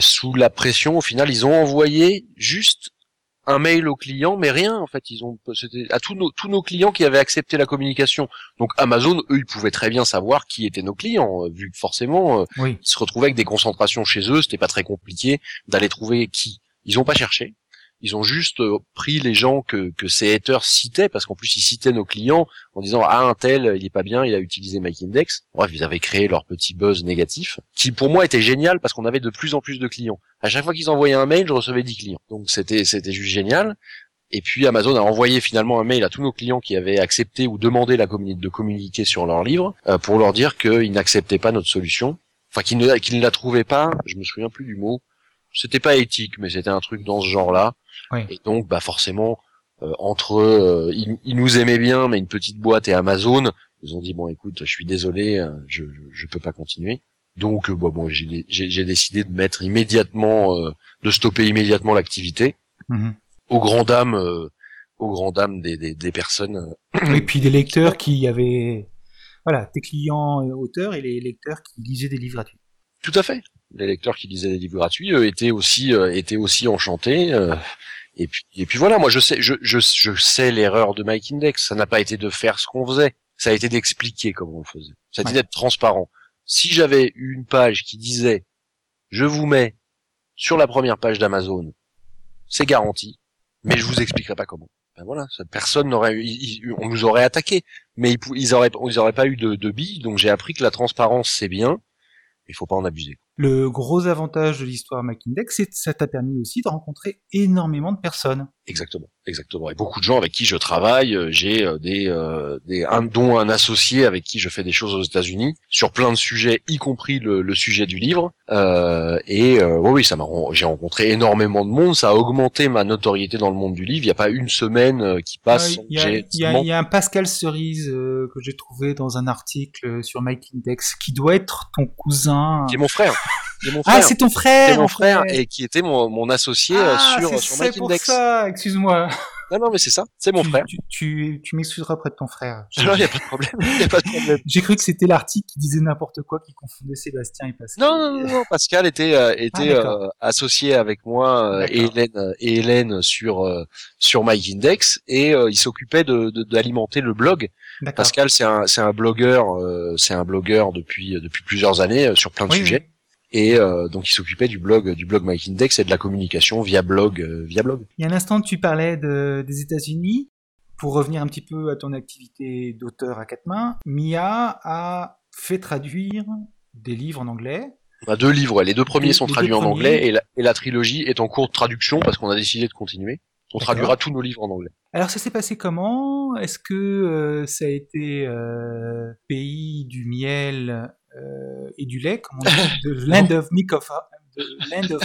sous la pression, au final, ils ont envoyé juste un mail aux clients, mais rien en fait. Ils ont c'était à tous nos tous nos clients qui avaient accepté la communication. Donc Amazon, eux, ils pouvaient très bien savoir qui étaient nos clients, vu que forcément, ils se retrouvaient avec des concentrations chez eux. C'était pas très compliqué d'aller trouver qui. Ils ont pas cherché. Ils ont juste euh, pris les gens que, ces haters citaient, parce qu'en plus ils citaient nos clients en disant ah un tel il est pas bien, il a utilisé MyIndex. Bref, ils avaient créé leur petit buzz négatif, qui pour moi était génial parce qu'on avait de plus en plus de clients. À chaque fois qu'ils envoyaient un mail, je recevais 10 clients. Donc c'était c'était juste génial. Et puis Amazon a envoyé finalement un mail à tous nos clients qui avaient accepté ou demandé la de communiquer sur leur livre euh, pour leur dire qu'ils n'acceptaient pas notre solution, enfin qu'ils ne la trouvaient pas. Je me souviens plus du mot. C'était pas éthique, mais c'était un truc dans ce genre-là. Et donc, bah forcément, euh, entre eux, ils, nous aimaient bien, mais une petite boîte et Amazon, ils ont dit bon, écoute, je suis désolé, euh, je je peux pas continuer. Donc, euh, bon, j'ai décidé de mettre immédiatement, de stopper immédiatement l'activité, mhm. au grand dam, au grand dam des, des, des personnes. Et puis des lecteurs qui avaient, voilà, tes clients auteurs et les lecteurs qui lisaient des livres gratuits. Tout à fait. Les lecteurs qui lisaient des livres gratuits étaient aussi étaient aussi enchantés. Et puis, et puis voilà, moi je sais, je, je, je sais l'erreur de Mike Index. Ça n'a pas été de faire ce qu'on faisait, ça a été d'expliquer comment on le faisait. Ça a été d'être transparent. Si j'avais une page qui disait, je vous mets sur la première page d'Amazon, c'est garanti, mais je vous expliquerai pas comment. Ben voilà, personne n'aurait, on nous aurait attaqué, mais ils, ils auraient, ils auraient pas eu de, de billes. Donc j'ai appris que la transparence c'est bien, il faut pas en abuser. Le gros avantage de l'histoire Macindex, c'est que ça t'a permis aussi de rencontrer énormément de personnes. Exactement, exactement. Et beaucoup de gens avec qui je travaille, euh, j'ai euh, des, euh, des un, dont un associé avec qui je fais des choses aux États-Unis sur plein de sujets, y compris le, le sujet du livre. Euh, et euh, oui, ça m'a, j'ai rencontré énormément de monde. Ça a augmenté ma notoriété dans le monde du livre. Il n'y a pas une semaine qui passe. Il y, y, a un Pascal Cerise que j'ai trouvé dans un article sur Macindex qui doit être ton cousin. Qui est mon frère. Ah, c'est ton frère. C'est mon frère et qui était mon, mon associé euh, ah, sur sur C'est pour ça. Excuse-moi. Non, non, mais c'est ça. C'est mon frère. Tu, tu, tu m'excuseras auprès de ton frère. Non, il y a pas de problème. Y a pas de problème. J'ai cru que c'était l'article qui disait n'importe quoi, qui confondait Sébastien et Pascal. Non, non, non, Pascal était euh, était ah, euh, associé avec moi et Hélène et Hélène sur sur MyIndex et il s'occupait de d'alimenter le blog. Pascal, c'est un c'est un blogueur, c'est un blogueur depuis depuis plusieurs années sur plein de sujets. Et euh, donc il s'occupait du blog du blog Mike Index et de la communication via blog euh, via blog. Il y a un instant tu parlais de, des États-Unis. Pour revenir un petit peu à ton activité d'auteur à quatre mains, Mia a fait traduire des livres en anglais. On a deux livres, les deux premiers sont traduits en anglais et la, et la, trilogie est en cours de traduction parce qu'on a décidé de continuer. On traduira tous nos livres en anglais. Alors ça s'est passé comment? Est-ce que euh, ça a été euh, pays du miel euh, et du lait, comme on dit, Land of Milk of, Land of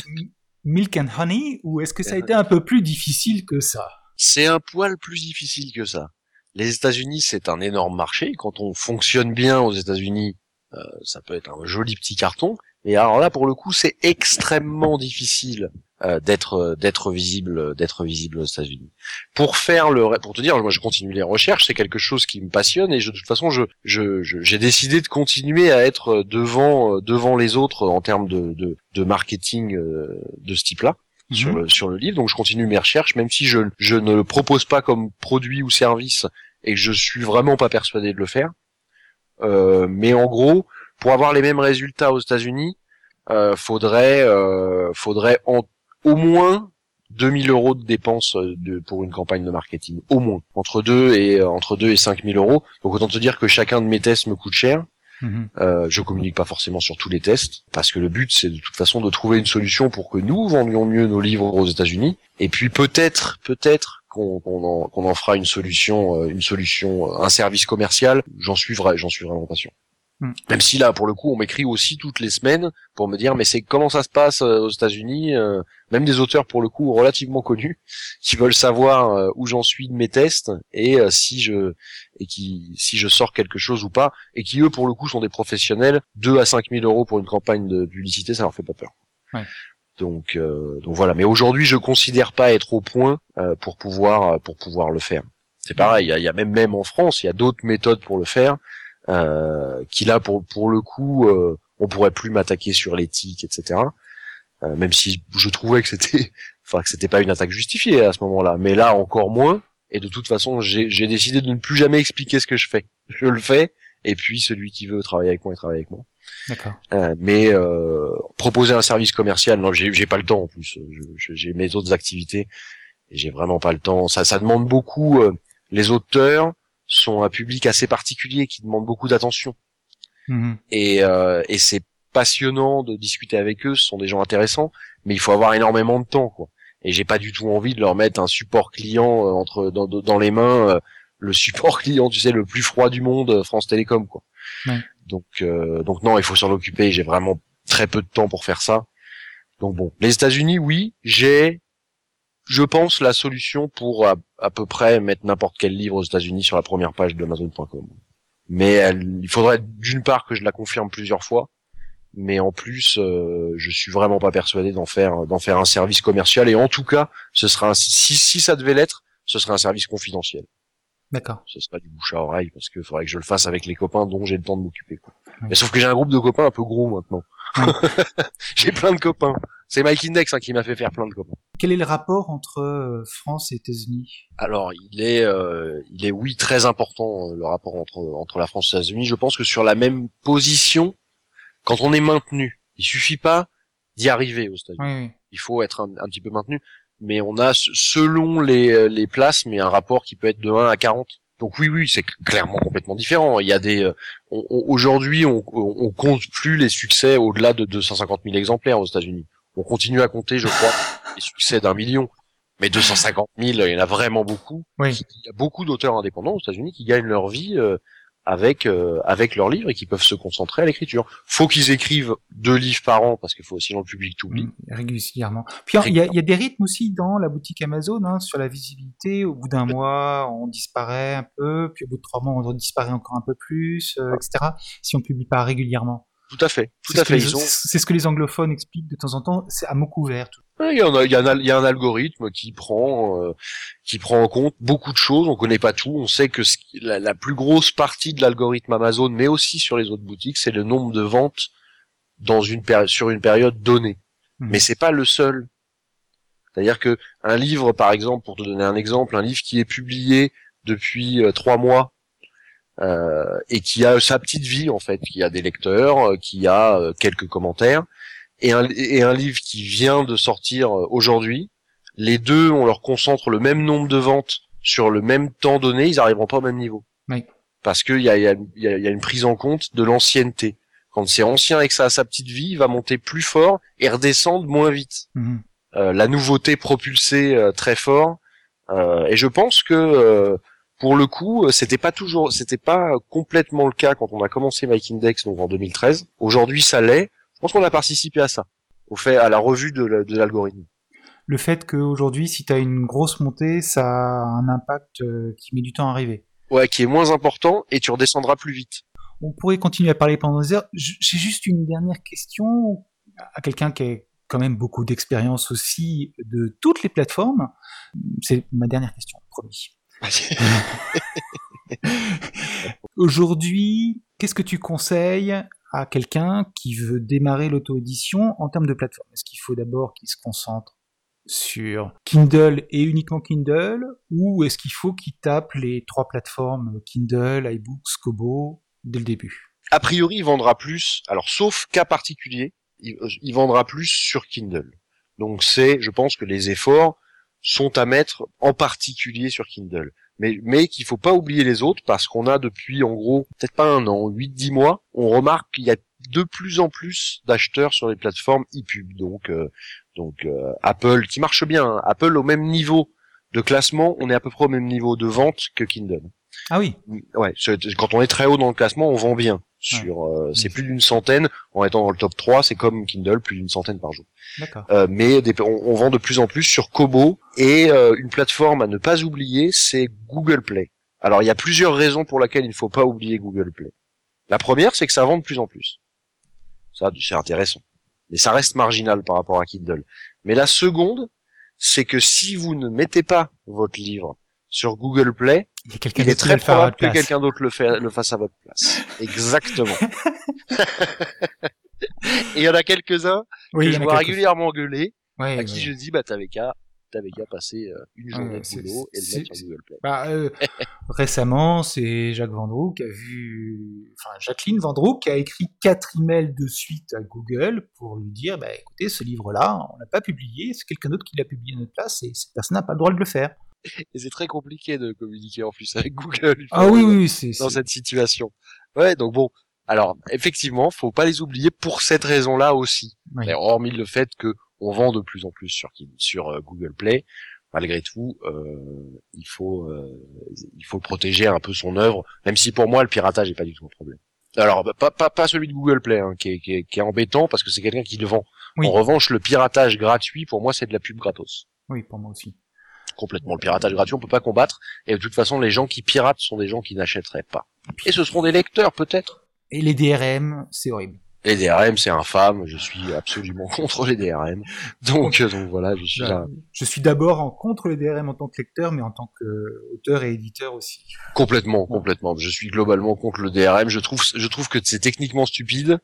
Milk and Honey, ou est-ce que ça a été un peu plus difficile que ça? C'est un poil plus difficile que ça. Les États-Unis, c'est un énorme marché. Quand on fonctionne bien aux États-Unis, euh, ça peut être un joli petit carton. Et alors là, pour le coup, c'est extrêmement difficile euh, d'être euh, d'être visible d'être visible aux États-Unis. Pour faire le pour te dire, moi je continue les recherches, c'est quelque chose qui me passionne et je, de toute façon je j'ai je, décidé de continuer à être devant euh, devant les autres en termes de de, de marketing de ce type-là. Mhm. Sur, le, sur le livre, donc je continue mes recherches, même si je, je ne le propose pas comme produit ou service et que je suis vraiment pas persuadé de le faire. Euh, mais en gros, pour avoir les mêmes résultats aux États-Unis, euh, faudrait euh, faudrait en au moins 2000 euros de dépenses euh, de, pour une campagne de marketing, au moins entre 2 et euh, entre 2 et 5000 euros. Donc autant te dire que chacun de mes tests me coûte cher. Mhm. Euh, je communique pas forcément sur tous les tests parce que le but c'est de toute façon de trouver une solution pour que nous vendions mieux nos livres aux États-Unis et puis peut-être peut-être qu'on en, fera une solution euh, une solution un service commercial j'en suis vrai j'en suis vraiment Hmm. Même si là, pour le coup, on m'écrit aussi toutes les semaines pour me dire, mais c'est comment ça se passe euh, aux États-Unis euh, Même des auteurs, pour le coup, relativement connus, qui veulent savoir euh, où j'en suis de mes tests et si je et qui si je sors quelque chose ou pas, et qui eux, pour le coup, sont des professionnels. 2 à 5 000 euros pour une campagne de publicité, ça leur fait pas peur. Ouais. Donc, donc voilà. Mais aujourd'hui, je considère pas être au point pour pouvoir pour pouvoir le faire. C'est pareil. Il y a, y a même même en France, il y a d'autres méthodes pour le faire euh, qui là pour pour le coup euh, on pourrait plus m'attaquer sur l'éthique etc euh, même si je trouvais que c'était enfin que c'était pas une attaque justifiée à ce moment-là mais là encore moins et de toute façon j'ai décidé de ne plus jamais expliquer ce que je fais je le fais et puis celui qui veut travailler avec moi il travaille avec moi D'accord. Euh, mais euh, proposer un service commercial, non, j'ai pas le temps en plus. J'ai mes autres activités Et j'ai vraiment pas le temps. Ça, ça demande beaucoup. euh, les auteurs sont un public assez particulier qui demande beaucoup d'attention. Mhm. Et, euh, et c'est passionnant de discuter avec eux. Ce sont des gens intéressants, mais il faut avoir énormément de temps, quoi. Et j'ai pas du tout envie de leur mettre un support client euh, entre dans, dans les mains, euh, le support client, tu sais, le plus froid du monde, euh, France Télécom, quoi. Ouais. Donc, euh, donc non, il faut s'en occuper. J'ai vraiment très peu de temps pour faire ça. Donc bon, les États-Unis, oui, j'ai, je pense, la solution pour à, à peu près mettre n'importe quel livre aux États-Unis sur la première page de Amazon.com. Mais elle- il faudrait d'une part que je la confirme plusieurs fois, mais en plus, euh, je suis vraiment pas persuadé d'en faire d'en faire un service commercial. Et en tout cas, ce sera un, si si ça devait l'être, ce serait un service confidentiel. D'accord. Ce serait du bouche à oreille parce qu'il faudrait que je le fasse avec les copains dont j'ai le temps de m'occuper. quoi. Ouais. Mais sauf que j'ai un groupe de copains un peu gros maintenant. j'ai plein de copains. C'est Mike Index hein, qui m'a fait faire plein de copains. Quel est le rapport entre euh, France et États-Unis? Alors, il est, euh, il est oui très important euh, le rapport entre entre la France et les États-Unis. Je pense que sur la même position, quand on est maintenu, il suffit pas d'y arriver aux États-Unis. Oui. Il faut être un, un petit peu maintenu, mais on a selon les les places, mais un rapport qui peut être de 1 à 40. Donc oui, oui, c'est clairement complètement différent. Il y a des, euh, aujourd'hui, on, on, on compte plus les succès au-delà de 250 000 exemplaires aux États-Unis. On continue à compter, je crois, les succès d'un million. Mais 250 000, il y en a vraiment beaucoup. Oui. Il y a beaucoup d'auteurs indépendants aux États-Unis qui gagnent leur vie euh, avec euh, avec leurs livres et qui peuvent se concentrer à l'écriture. Faut qu'ils écrivent deux livres par an parce qu'il faut aussi dans le public t'oublie. Mm, régulièrement. Puis il y, a, il y a des rythmes aussi dans la boutique Amazon hein, sur la visibilité. Au bout d'un mois, on disparaît un peu, puis au bout de trois mois, on disparaît encore un peu plus, euh, etc. Si on publie pas régulièrement. Tout à fait, tout C'est à ce que fait. les- Ils ont, C'est ce que les anglophones expliquent de temps en temps. C'est à mots couverts. il y a, il y a, il y a un algorithme qui prend, euh, qui prend en compte beaucoup de choses. On connaît pas tout. On sait que ce la, la plus grosse partie de l'algorithme Amazon, mais aussi sur les autres boutiques, c'est le nombre de ventes dans une sur une période donnée. Mhm. Mais c'est pas le seul. C'est-à-dire que un livre, par exemple, pour te donner un exemple, un livre qui est publié depuis euh, trois mois et qui a sa petite vie en fait, qui a des lecteurs, euh, qui a euh, quelques commentaires, et un, et un livre qui vient de sortir euh, aujourd'hui, les deux, on leur concentre le même nombre de ventes sur le même temps donné, ils arriveront pas au même niveau. Oui. Parce qu'il y a, y, a, y a- y a une prise en compte de l'ancienneté. Quand c'est ancien et que ça a sa petite vie, il va monter plus fort et redescendre moins vite. Mhm. Euh, la nouveauté propulsée euh, très fort. Euh, et je pense que euh, pour le coup, euh, c'était pas toujours, c'était pas complètement le cas quand on a commencé Mike Index donc en 2013. Aujourd'hui, ça l'est. Je pense qu'on a participé à ça, au fait à la revue de la- de l'algorithme. Le fait qu'aujourd'hui, si tu as une grosse montée, ça a un impact euh, qui met du temps à arriver. Ouais, qui est moins important et tu redescendras plus vite. On pourrait continuer à parler pendant des heures. J'ai juste une dernière question à quelqu'un qui a quand même beaucoup d'expérience aussi de toutes les plateformes. C'est ma dernière question, promis. Aujourd'hui, qu'est-ce que tu conseilles à quelqu'un qui veut démarrer l'auto-édition en termes de plateforme? Est-ce qu'il faut d'abord qu'il se concentre sur Kindle et uniquement Kindle ou est-ce qu'il faut qu'il tape les trois plateformes Kindle, iBooks, Kobo dès le début? A priori, il vendra plus. Alors, sauf cas particulier, il, il vendra plus sur Kindle. Donc, c'est, je pense que les efforts sont à mettre en particulier sur Kindle. Mais, mais qu'il faut pas oublier les autres parce qu'on a depuis, en gros, peut-être pas un an, 8-10 mois, on remarque qu'il y a de plus en plus d'acheteurs sur les plateformes e-pub. Donc, euh, donc euh, Apple, qui marche bien. hein. Apple au même niveau de classement, on est à peu près au même niveau de vente que Kindle. Ah oui, Ouais, quand on est très haut dans le classement, on vend bien. Sur, euh, c'est plus d'une centaine. En étant dans le top 3, c'est comme Kindle, plus d'une centaine par jour. d'accord. Euh, mais des- on, on vend de plus en plus sur Kobo et euh, une plateforme à ne pas oublier, c'est Google Play. Alors il y a plusieurs raisons pour lesquelles il ne faut pas oublier Google Play. La première, c'est que ça vend de plus en plus. Ça, c'est intéressant. Mais ça reste marginal par rapport à Kindle. Mais la seconde, c'est que si vous ne mettez pas votre livre sur Google Play, Il y a quelqu'un il est très probable que quelqu'un d'autre le, fait- le fasse à votre place. Exactement. Et il y en a quelques-uns Oui, que je vois quelques- régulièrement gueuler, Ouais, à qui je dis, bah t'avais qu'à t'avais qu'à passer euh, une journée Ouais, de boulot et le mettre sur Google Play. Bah, euh, récemment, c'est Jacques Vendroux qui a vu, enfin Jacqueline Vendroux qui a écrit quatre emails de suite à Google pour lui dire, bah écoutez, ce livre-là, on l'a pas publié, c'est quelqu'un d'autre qui l'a publié à notre place et cette personne n'a pas le droit de le faire. Et c'est très compliqué de communiquer en plus avec Google. Ah oui, oui, oui, c'est, Dans cette situation. Ouais, donc bon. Alors, effectivement, faut pas les oublier pour cette raison-là aussi. oui. Hormis le fait que on vend de plus en plus sur, sur euh, Google Play, malgré tout, euh, il faut euh, il faut protéger un peu son œuvre, même si pour moi le piratage est pas du tout un problème. Alors bah, pas pas, pas celui de Google Play, hein, qui, est, qui, est, qui est embêtant parce que c'est quelqu'un qui le vend. Oui. En revanche, le piratage gratuit, pour moi, c'est de la pub gratos. oui, pour moi aussi. Complètement. Le piratage gratuit, on peut pas combattre. Et de toute façon, les gens qui piratent sont des gens qui n'achèteraient pas. Et ce seront des lecteurs, peut-être. Et les DRM, c'est horrible. Les DRM, c'est infâme. Je suis absolument contre les DRM. Donc, euh, donc voilà, je suis là Je suis d'abord en contre les DRM en tant que lecteur, mais en tant qu'auteur et éditeur aussi. complètement, complètement. Je suis globalement contre le DRM. Je trouve, je trouve que c'est techniquement stupide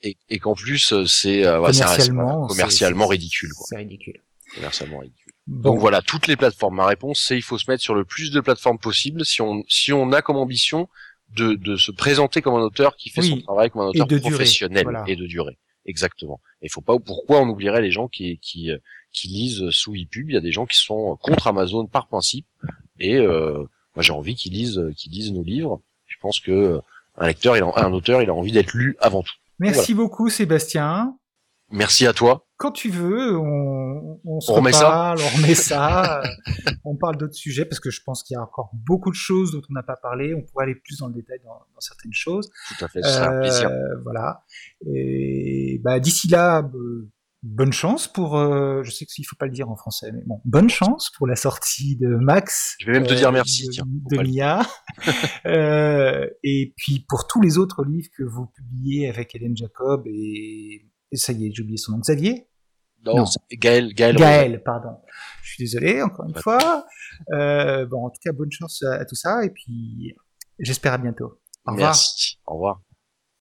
et, et qu'en plus, euh, c'est euh, ouais, Commercialement, commercialement ridicule. C'est ridicule. Commercialement ridicule. Bon, Donc voilà, toutes les plateformes. Ma réponse, c'est il faut se mettre sur le plus de plateformes possible si on si on a comme ambition de, de se présenter comme un auteur qui fait Oui, son travail comme un auteur professionnel voilà. et de durée. Exactement. Et faut pas pourquoi on oublierait les gens qui qui euh, qui lisent sous ePub? Il y a des gens qui sont contre Amazon par principe et euh, moi j'ai envie qu'ils lisent qu'ils lisent nos livres. Je pense que euh, un lecteur, il a, un auteur, il a envie d'être lu avant tout. merci beaucoup Sébastien. Merci à toi. Quand tu veux, on, on se On remet ça on remet ça, euh, on parle d'autres sujets parce que je pense qu'il y a encore beaucoup de choses dont on n'a pas parlé. On pourrait aller plus dans le détail dans, dans certaines choses. Tout à fait, ce sera un plaisir. Euh, voilà. Et bah, d'ici là, euh, bonne chance pour. euh, je sais qu'il faut pas le dire en français, mais bon, bonne chance pour la sortie de Max. Je vais même te euh, dire merci, de, tiens, de Mia. Euh, et puis pour tous les autres livres que vous publiez avec Hélène Jacob et ça y est, j'ai oublié son nom, Xavier? Non, Gaël, Gaël. Gaël, pardon. Je suis désolé, encore une fois. Euh, bon, en tout cas, bonne chance à, à tout ça, et puis j'espère à bientôt. Au revoir. Merci. Au revoir.